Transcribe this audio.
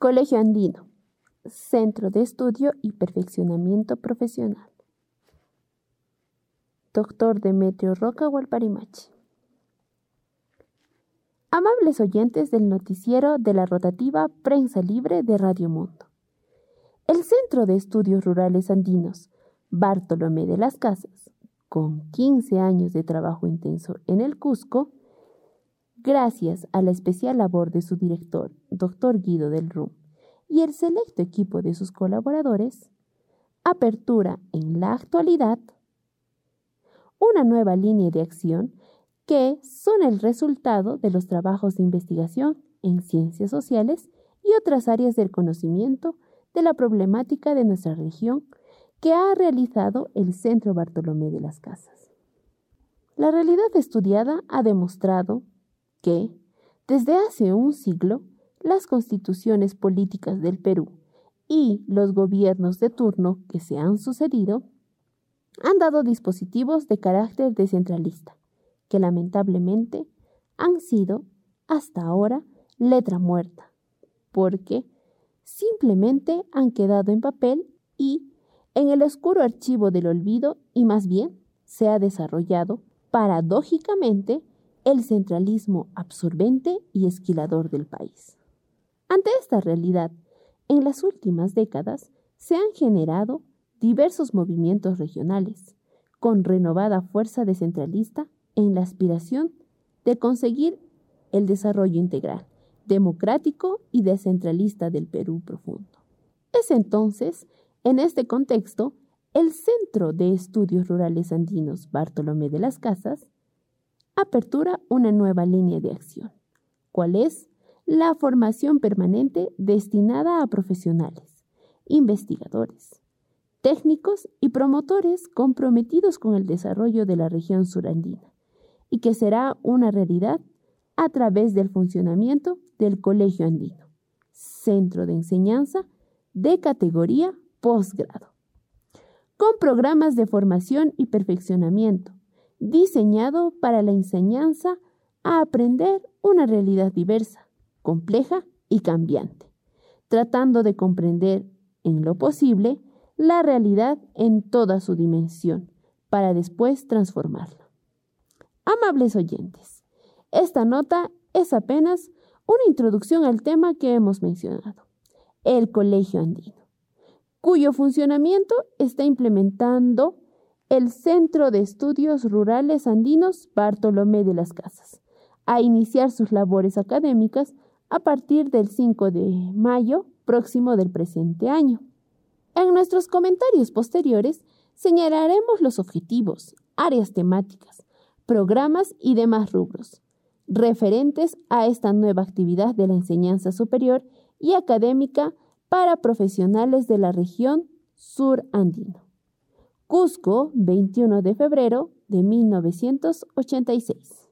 Colegio Andino, Centro de Estudio y Perfeccionamiento Profesional. Doctor Demetrio Roca Hualparimachi. Amables oyentes del noticiero de la rotativa Prensa Libre de Radio Mundo. El Centro de Estudios Rurales Andinos, Bartolomé de las Casas, con 15 años de trabajo intenso en el Cusco, gracias a la especial labor de su director, doctor Guido del Rum, y el selecto equipo de sus colaboradores, apertura en la actualidad una nueva línea de acción que son el resultado de los trabajos de investigación en ciencias sociales y otras áreas del conocimiento de la problemática de nuestra región que ha realizado el Centro Bartolomé de las Casas. La realidad estudiada ha demostrado que, desde hace un siglo, las constituciones políticas del Perú y los gobiernos de turno que se han sucedido han dado dispositivos de carácter descentralista, que lamentablemente han sido, hasta ahora, letra muerta, porque simplemente han quedado en papel y en el oscuro archivo del olvido y más bien se ha desarrollado, paradójicamente, el centralismo absorbente y esquilador del país. Ante esta realidad, en las últimas décadas se han generado diversos movimientos regionales, con renovada fuerza descentralista en la aspiración de conseguir el desarrollo integral, democrático y descentralista del Perú profundo. Es entonces, en este contexto, el Centro de Estudios Rurales Andinos Bartolomé de las Casas apertura una nueva línea de acción. ¿Cuál es? la formación permanente destinada a profesionales, investigadores, técnicos y promotores comprometidos con el desarrollo de la región surandina y que será una realidad a través del funcionamiento del Colegio Andino, centro de enseñanza de categoría posgrado, con programas de formación y perfeccionamiento diseñado para la enseñanza a aprender una realidad diversa compleja y cambiante, tratando de comprender en lo posible la realidad en toda su dimensión, para después transformarla. Amables oyentes, esta nota es apenas una introducción al tema que hemos mencionado, el Colegio Andino, cuyo funcionamiento está implementando el Centro de Estudios Rurales Andinos Bartolomé de las Casas, a iniciar sus labores académicas a partir del 5 de mayo próximo del presente año. En nuestros comentarios posteriores señalaremos los objetivos, áreas temáticas, programas y demás rubros referentes a esta nueva actividad de la enseñanza superior y académica para profesionales de la región sur andino. Cusco, 21 de febrero de 1986.